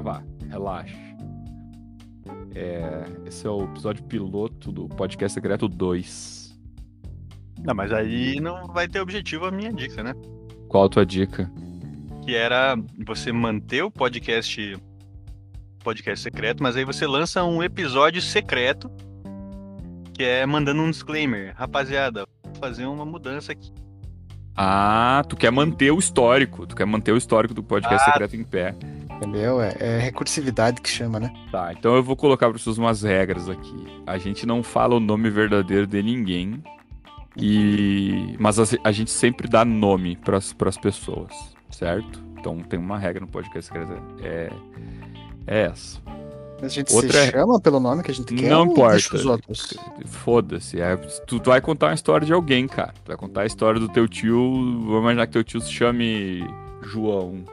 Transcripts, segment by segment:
gravar. Relaxa. É, esse é o episódio piloto do Podcast Secreto 2. Não, mas aí não vai ter objetivo a minha dica, né? Qual a tua dica? Que era você manter o podcast podcast secreto, mas aí você lança um episódio secreto que é mandando um disclaimer. Rapaziada, vou fazer uma mudança aqui. Ah, tu quer manter o histórico. Tu quer manter o histórico do podcast Ah. secreto em pé. Entendeu? É, é recursividade que chama, né? Tá, então eu vou colocar para vocês umas regras aqui. A gente não fala o nome verdadeiro de ninguém. E mas a, a gente sempre dá nome para as pessoas, certo? Então tem uma regra no podcast secreto. É, é essa. Mas a gente Outra se é- chama pelo nome que a gente quer Não importa. os outros? Foda-se. É, tu, tu vai contar uma história de alguém, cara. Tu vai contar a história do teu tio. Vamos imaginar que teu tio se chame João.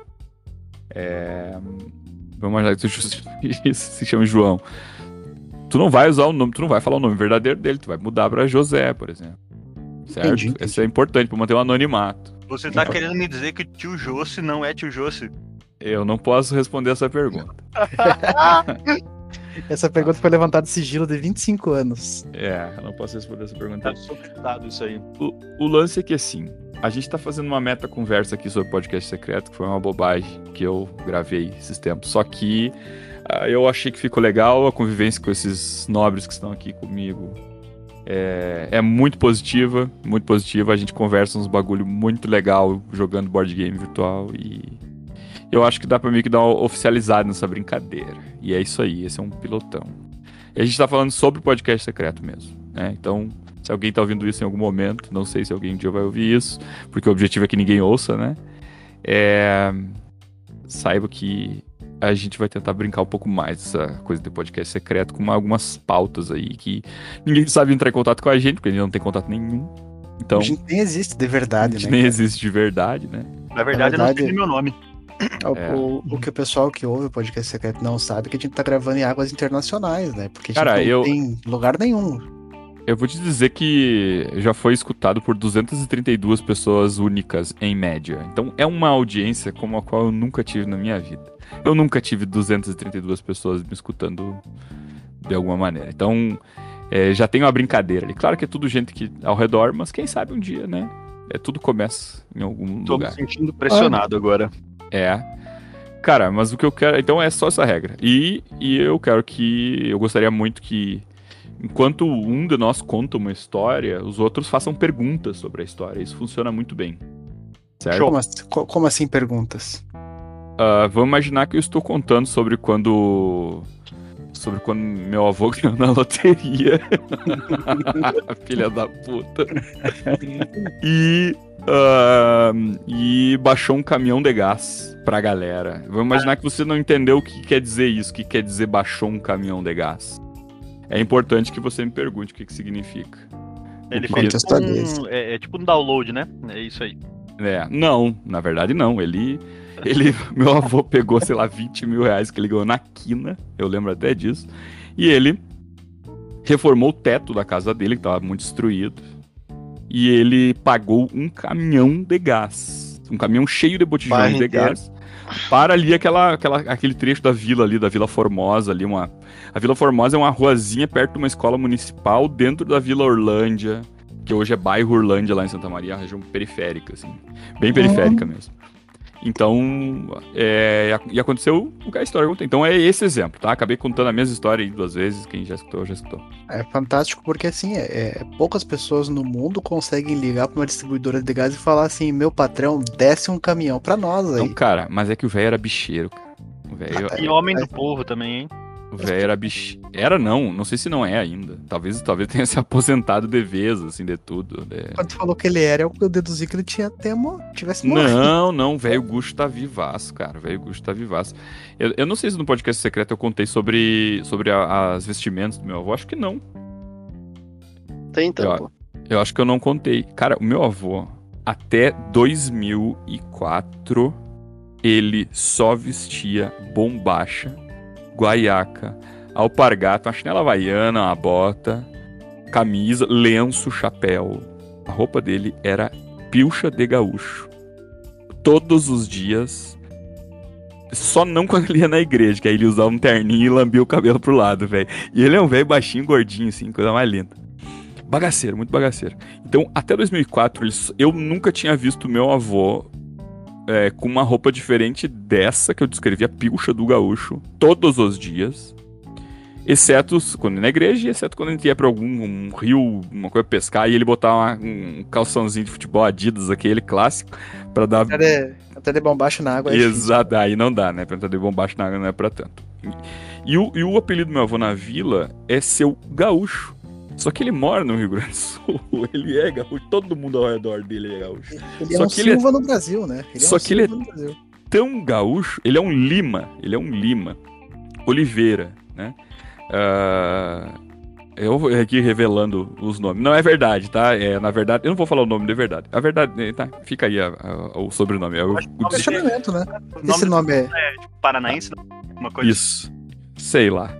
É, Vamos imaginar que tio se- se chame João. Tu não vai usar o nome, tu não vai falar o nome verdadeiro dele, tu vai mudar pra José, por exemplo. Certo? Entendi, entendi. Isso é importante pra manter o anonimato. Você tá querendo me dizer que o tio Josse não é tio Josse? Eu não posso responder essa pergunta. Essa pergunta foi levantada de sigilo de 25 anos. É, eu não posso responder essa pergunta. Tá solicitado isso aí. O, o lance é que assim, a gente tá fazendo uma meta conversa aqui sobre podcast secreto, que foi uma bobagem que eu gravei esses tempos. Só que ah, eu achei que ficou legal a convivência com esses nobres que estão aqui comigo. É, é muito positiva, muito positiva. A gente conversa uns bagulho muito legal jogando board game virtual e eu acho que dá pra mim que dar uma oficializada nessa brincadeira. E é isso aí, esse é um pilotão. E a gente tá falando sobre podcast secreto mesmo, né? Então, se alguém tá ouvindo isso em algum momento, não sei se alguém um dia vai ouvir isso, porque o objetivo é que ninguém ouça, né? É... Saiba que a gente vai tentar brincar um pouco mais dessa coisa de podcast secreto com algumas pautas aí que ninguém sabe entrar em contato com a gente, porque a gente não tem contato nenhum. Então, A gente nem existe de a verdade, gente né? nem cara? existe de verdade, né? Na verdade, eu não verdade- sei meu nome. O, É. o- o que o pessoal que ouve o podcast secreto não sabe é que a gente tá gravando em águas internacionais, né? Porque a gente Cara, não eu- tem lugar nenhum. Eu vou te dizer que já foi escutado por 232 pessoas únicas em média. Então é uma audiência como a qual eu nunca tive na minha vida. Eu nunca tive 232 pessoas me escutando de alguma maneira. Então é, já tem uma brincadeira ali. Claro que é tudo gente que ao redor, mas quem sabe um dia, né? É tudo começa em algum Tô lugar. me sentindo pressionado agora. É. Cara, mas o que eu quero. Então é só essa regra. E, e eu quero que. Eu gostaria muito que. Enquanto um de nós conta uma história, os outros façam perguntas sobre a história. Isso funciona muito bem. Certo? Como, assim- co- como assim perguntas? Ah, vamos imaginar que eu estou contando sobre quando. Sobre quando meu avô ganhou na loteria. Filha da puta. E. ah, e baixou um caminhão de gás pra galera. Vamos imaginar que você não entendeu o que quer dizer isso, o que quer dizer baixou um caminhão de gás. É importante que você me pergunte o que, que significa. Ele que fez que- tipo um, é, é tipo um download, né? É isso aí. É, não, na verdade não. Ele, ele, meu avô pegou, sei lá, 20 mil reais que ele ganhou na quina, eu lembro até disso, e ele reformou o teto da casa dele, que estava muito destruído, e ele pagou um caminhão de gás, um caminhão cheio de botijões de inteiro. gás, para ali aquela, aquela, aquele trecho da vila ali, da Vila Formosa ali, uma... A Vila Formosa é uma ruazinha perto de uma escola municipal, dentro da Vila Orlândia, que hoje é bairro Orlândia lá em Santa Maria, região periférica, assim. Bem periférica mesmo. Então, é, e aconteceu o que a história conta. Então é esse exemplo, tá? Acabei contando a mesma história aí duas vezes, quem já escutou, já escutou. É fantástico porque assim, é, é- poucas pessoas no mundo conseguem ligar pra uma distribuidora de gás e falar assim, meu patrão, desce um caminhão pra nós aí. Não, cara, mas é que o velho era bicheiro, cara. O velho, E homem do povo também, hein? O velho era bicheiro. Era não, não sei se não é ainda. Talvez, talvez tenha se aposentado de vez, assim, de tudo. de- Quando tu falou que ele era, eu deduzi que ele tinha até mo- tivesse morrido. Não, não, o velho Gusto tá vivaço, cara. O velho Gusto tá vivaço. Eu, eu não sei se no podcast secreto eu contei sobre, sobre a- as vestimentas do meu avô. Acho que não. Tem então, Eu- pô. Eu acho que eu não contei. Cara, o meu avô, até 2004, ele só vestia bombacha, guaiaca, alpargata, uma chinela havaiana, uma bota, camisa, lenço, chapéu. A roupa dele era pilcha de gaúcho. Todos os dias, Só não quando ele ia na igreja, que aí ele usava um terninho e lambia o cabelo pro lado, velho. E ele é um velho baixinho, gordinho, assim, coisa mais linda. Bagaceiro, muito bagaceiro. Então, até 2004, eles- eu nunca tinha visto meu avô é, com uma roupa diferente dessa que eu descrevi, a pilcha do gaúcho, todos os dias. Exceto quando ia na igreja, e exceto quando a gente ia pra algum um rio, uma coisa pescar, e ele botar uma- um calçãozinho de futebol Adidas, aquele clássico, pra dar Até de, até de bombacho na água. é. Exato, aí não dá, né? Pergunta de bombacho na água não é pra tanto. E o, e o apelido do meu avô na vila é seu gaúcho. Só que ele mora no Rio Grande do Sul. Ele é gaúcho. Todo mundo ao redor dele é gaúcho. Ele é Só um que ele é- Silva no Brasil, né? Ele Só é um que ele é- Silva no Brasil. Tão gaúcho, ele é um Lima. Ele é um Lima. Oliveira, né? Ah, eu vou aqui revelando os nomes. Não é verdade, tá? É, na verdade, eu não vou falar o nome de verdade. A verdade, tá? Fica aí a- a- o sobrenome. É o- Acho que o o nome Questionamento, né? O Esse nome é. é tipo, paranaense, uma coisa Isso. Sei lá.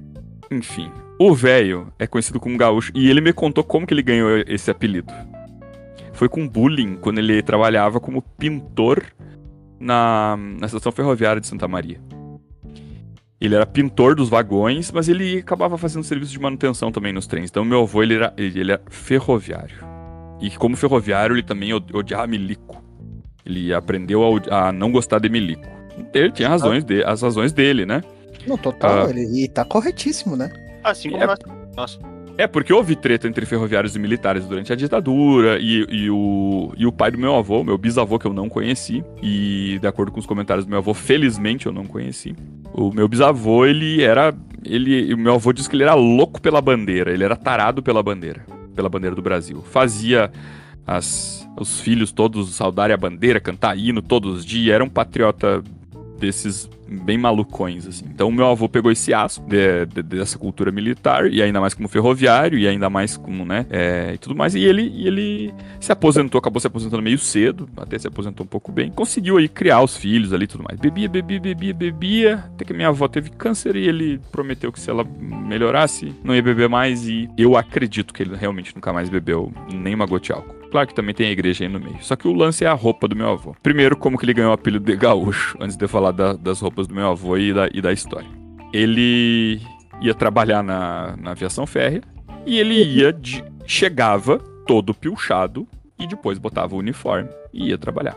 Enfim. O velho é conhecido como gaúcho e ele me contou como que ele ganhou esse apelido. Foi com bullying quando ele trabalhava como pintor na, na estação ferroviária de Santa Maria. Ele era pintor dos vagões, mas ele acabava fazendo serviço de manutenção também nos trens. Então meu avô ele era, ele, ele era ferroviário. E como ferroviário ele também od- odiava milico. Ele aprendeu a, a não gostar de milico. Ele tinha razões de, as razões dele, né? Não, total. Ah. Ele, e tá corretíssimo, né? Assim como É- nós. Nossa. É, porque houve treta entre ferroviários e militares durante a ditadura, e, e o, e o pai do meu avô, meu bisavô, que eu não conheci, e de acordo com os comentários do meu avô, felizmente eu não conheci. O meu bisavô, ele era. Ele, o meu avô disse que ele era louco pela bandeira, ele era tarado pela bandeira, pela bandeira do Brasil. Fazia as, os filhos todos saudarem a bandeira, cantar hino todos os dias, era um patriota desses bem malucões, assim. Então, meu avô pegou esse aço de- de- dessa cultura militar, e ainda mais como ferroviário, e ainda mais como, né, é, e tudo mais, e ele, e ele se aposentou, acabou se aposentando meio cedo, até se aposentou um pouco bem, conseguiu aí criar os filhos ali e tudo mais. Bebia, bebia, bebia, bebia, até que minha avó teve câncer, e ele prometeu que se ela melhorasse, não ia beber mais, e eu acredito que ele realmente nunca mais bebeu nenhuma gota de álcool. Claro que também tem a igreja aí no meio. Só que o lance é a roupa do meu avô. Primeiro, como que ele ganhou o apelido de gaúcho, antes de eu falar da- das roupas do meu avô e da, e da história. Ele ia trabalhar na, na aviação férrea e ele ia de- chegava todo pilchado e depois botava o uniforme e ia trabalhar.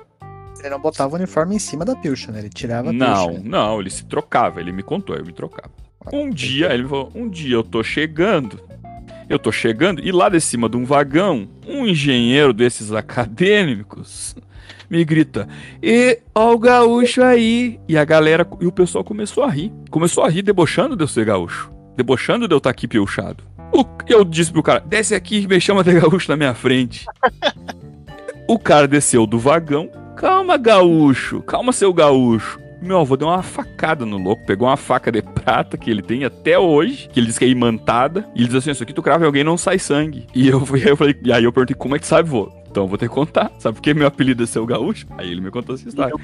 Ele não botava o uniforme em cima da pilcha, né? Ele tirava a Não, pilcha. não, ele se trocava, ele me contou, eu me trocava. Um dia, ele me falou, um dia eu tô chegando, eu tô chegando, e lá de cima de um vagão, um engenheiro desses acadêmicos me grita, e ó o gaúcho aí. E a galera, e o pessoal começou a rir. Começou a rir debochando de eu ser gaúcho. Debochando de eu estar aqui pilchado. O- eu disse pro cara, desce aqui e me chama de gaúcho na minha frente. o cara desceu do vagão, calma gaúcho, calma seu gaúcho. Meu avô deu uma facada no louco, pegou uma faca de prata que ele tem até hoje, que ele diz que é imantada, e ele diz assim: Isso aqui tu crava em alguém não sai sangue. E eu, fui, eu falei, e aí eu perguntei: Como é que sabe, vô? Então eu vou ter que contar. Sabe por que meu apelido é seu gaúcho? Aí ele me contou essa história.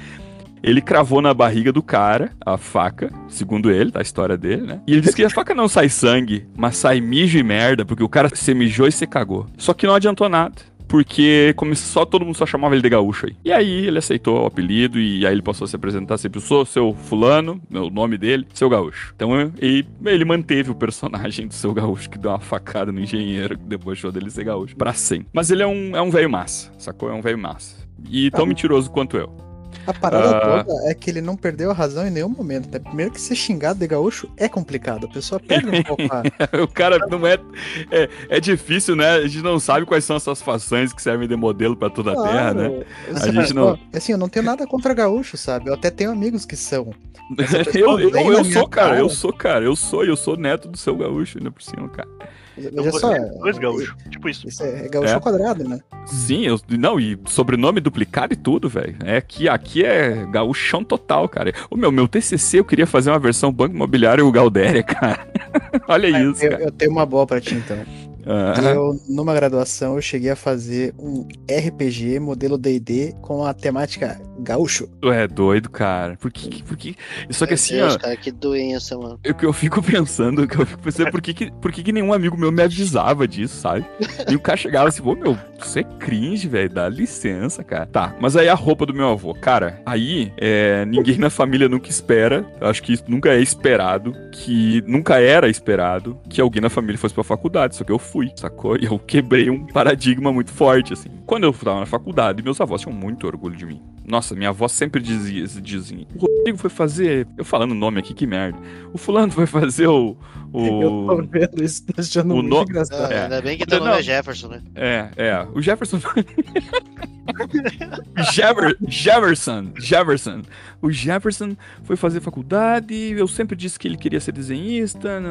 Ele cravou na barriga do cara a faca, segundo ele, tá a história dele, né? E ele disse que a faca não sai sangue, mas sai mijo e merda, porque o cara se mijou e se cagou. Só que não adiantou nada. Porque começou, só todo mundo só chamava ele de gaúcho aí. E aí ele aceitou o apelido e aí ele passou a se apresentar sempre. Sou seu fulano, o nome dele, seu gaúcho. Então e, ele manteve o personagem do seu gaúcho que deu uma facada no engenheiro que debochou dele ser gaúcho pra sempre. Mas ele é um, é um velho massa, sacou? É um velho massa. E tão Ah. mentiroso quanto eu. A parada Ah. toda é que ele não perdeu a razão em nenhum momento. Né? Primeiro que ser xingado de gaúcho é complicado. A pessoa perde um pouco a... o cara não é, é. É difícil, né? A gente não sabe quais são essas façanhas que servem de modelo pra toda a terra, né? Claro. A gente não- Ó, Assim, eu não tenho nada contra gaúcho, sabe? Eu até tenho amigos que são. eu, eu, eu sou, cara, cara. eu sou, cara, eu sou, eu sou neto do seu gaúcho ainda por cima, cara. Veja só. Você, dois gaúchos. Tipo isso. Isso é, é gaúcho É. ao quadrado, né? Sim, eu, não, e sobrenome duplicado e tudo, velho. É que aqui é gaúchão total, cara. O meu, meu TCC eu queria fazer uma versão Banco Imobiliário Galdéria, cara. Olha isso, Eu, cara. eu tenho uma boa pra ti, então. Ah, Eu, numa graduação, eu cheguei a fazer um RPG modelo D&D com a temática Gaúcho. Tu é doido, cara. Por que. Por que... Só que Meu assim, Deus, ó. cara, que doença, mano. O que eu fico pensando, o que eu fico pensando, é por que, que, por que, que nenhum amigo meu me avisava disso, sabe? E o cara chegava assim, pô, meu, você é cringe, velho, dá licença, cara. Tá, mas aí a roupa do meu avô, cara, aí é, ninguém na família nunca espera, eu acho que isso nunca é esperado, que nunca era esperado que alguém na família fosse pra faculdade, só que eu fui, sacou? E eu quebrei um paradigma muito forte, assim. Quando eu tava na faculdade, meus avós tinham muito orgulho de mim. Nossa, minha avó sempre dizia, dizia o Rodrigo foi fazer, eu falando o nome aqui, que merda. O fulano foi fazer o... Eu tô o... vendo isso, tô achando o muito no- Ah, engraçado. É. Ainda bem que teu Não. nome é Jefferson, né? É, é. O Jefferson. Jefferson. Jefferson. O Jefferson foi fazer faculdade. Eu sempre disse que ele queria ser desenhista.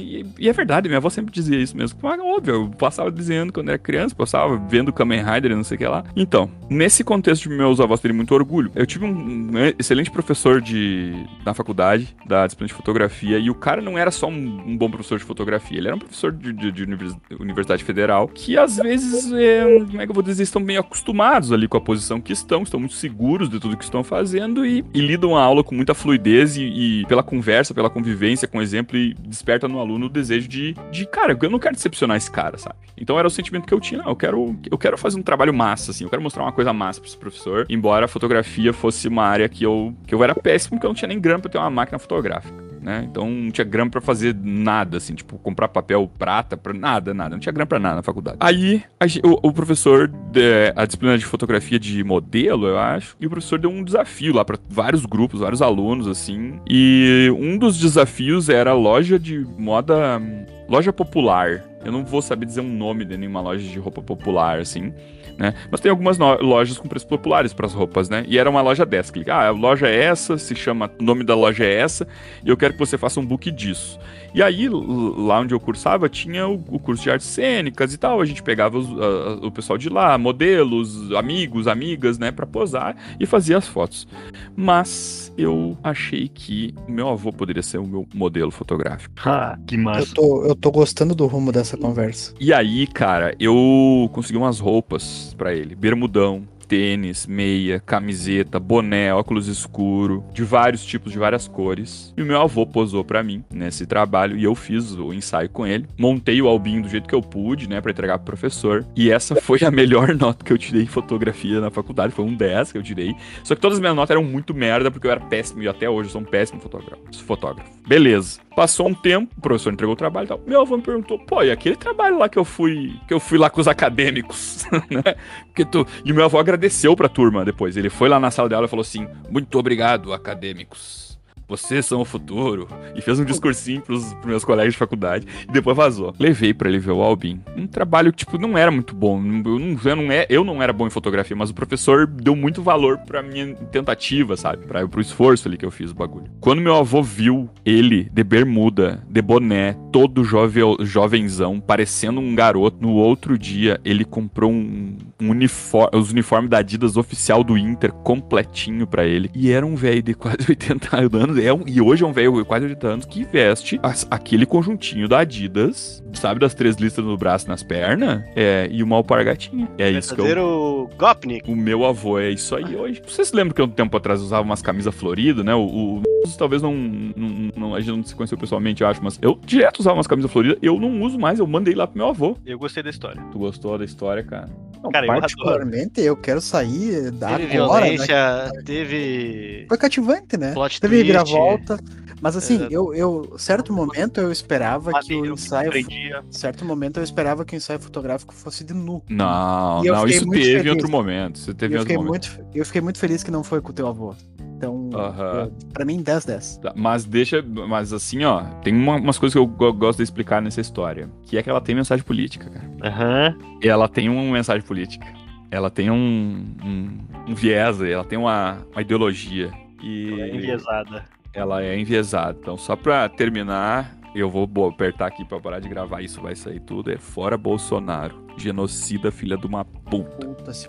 E, e é verdade, minha avó sempre dizia isso mesmo. Mas, óbvio, eu passava desenhando quando era criança, passava vendo Kamen Rider e não sei o que lá. Então, nesse contexto de meus avós terem muito orgulho, eu tive um, excelente professor de, na faculdade, da disciplina de fotografia, e o cara não era só um, um bom professor de fotografia, ele era um professor de, de- de univers- Universidade Federal, que às vezes, é, como é que eu vou dizer, estão bem acostumados ali com a posição que estão, estão muito seguros de tudo que estão fazendo e, e lidam a aula com muita fluidez e, e pela conversa, pela convivência com exemplo e desperta no aluno o desejo de, de, cara, eu não quero decepcionar esse cara, sabe? Então era o sentimento que eu tinha, não, eu quero, eu quero fazer um trabalho massa, assim, eu quero mostrar uma coisa massa pra esse professor, embora a fotografia fosse uma área que eu, que eu era péssimo, porque eu não tinha nem grana pra ter uma máquina fotográfica. Né? Então não tinha grana pra fazer nada, assim, tipo, comprar papel prata, pra nada, nada. Não tinha grana pra nada na faculdade. Aí, a o, o professor, de, a disciplina de fotografia de modelo, eu acho, e o professor deu um desafio lá pra vários grupos, vários alunos, assim. E um dos desafios era loja de moda, loja popular. Eu não vou saber dizer um nome de nenhuma loja de roupa popular, assim né? Mas tem algumas lojas com preços populares para as roupas, né? E era uma loja dessa. Clica, ah, a loja é essa, se chama, o nome da loja é essa, e eu quero que você faça um book disso. E aí, lá onde eu cursava, tinha o, o curso de artes cênicas e tal. A gente pegava os- a- o pessoal de lá, modelos, amigos, amigas, né, para posar e fazia as fotos. Mas eu achei que o meu avô poderia ser o meu modelo fotográfico. Ah, que Eu massa. tô, eu tô gostando do rumo dessa conversa. E aí, cara, eu consegui umas roupas pra ele. Bermudão, tênis, meia, camiseta, boné, óculos escuro, de vários tipos, de várias cores. E o meu avô posou pra mim nesse trabalho e eu fiz o ensaio com ele. Montei o albinho do jeito que eu pude, né, Pra entregar pro professor. E essa foi a melhor nota que eu tirei em fotografia na faculdade, foi um 10 que eu tirei. Só que todas as minhas notas eram muito merda porque eu era péssimo e até hoje eu sou um péssimo fotógrafo. fotógrafo. Beleza. Passou um tempo, o professor entregou o trabalho e tal. Meu avô me perguntou, pô, e aquele trabalho lá que eu fui, que eu fui lá com os acadêmicos, né? Porque tu... E meu avô agradeceu pra turma depois. Ele foi lá na sala dela e falou assim: Muito obrigado, acadêmicos. Vocês são o futuro. E fez um discursinho pros, pros meus colegas de faculdade. E depois vazou. Levei pra ele ver o Albin. Um trabalho, tipo, não era muito bom. Eu não, eu não, é, eu não era bom em fotografia, mas o professor deu muito valor pra minha tentativa, sabe? Pra, pro esforço ali que eu fiz o bagulho. Quando meu avô viu ele de bermuda, de boné, todo jove, jovenzão, parecendo um garoto, no outro dia ele comprou um, um uniforme, os uniformes da Adidas oficial do Inter completinho pra ele. E era um velho de quase 80 anos. É um, e hoje é um velho de quase 80 anos que veste as- aquele conjuntinho da Adidas, sabe, das três listas no braço e nas pernas, é, e uma alpargatinha. É isso que eu Gopnik. o meu avô é isso aí hoje. Vocês se lembram que um tempo atrás usava umas camisas floridas, né? O, o- talvez não, não, não- A gente não se conheceu pessoalmente, eu acho, mas eu direto usava umas camisas floridas. Eu não uso mais, eu mandei lá pro meu avô. Eu gostei da história. Tu gostou da história, cara? Não, Cara. Particularmente, eu, quero sair da Teve agora. né? teve. Foi cativante, né? Plot Teve twist. viravolta. Mas assim, É. eu, eu, certo momento eu esperava que o ensaio. Certo momento eu esperava que o ensaio fotográfico fosse de nu. Não, não, isso teve em feliz. outro momento. Isso teve em eu outro fiquei, momento. muito, eu fiquei muito feliz que não foi com o teu avô. Então, eu- pra mim, 10-10. Tá, Mas deixa. Mas assim, ó, tem uma- umas coisas que eu go- gosto de explicar nessa história. Que é que ela tem mensagem política, cara. Aham. E ela tem uma mensagem política. Ela tem um, um, um viés, ela tem uma, uma ideologia. E Enviesada. ela é enviesada. Então, só pra terminar, eu vou apertar aqui pra parar de gravar, isso vai sair tudo. É fora Bolsonaro. Genocida, filha de uma puta. Puta, se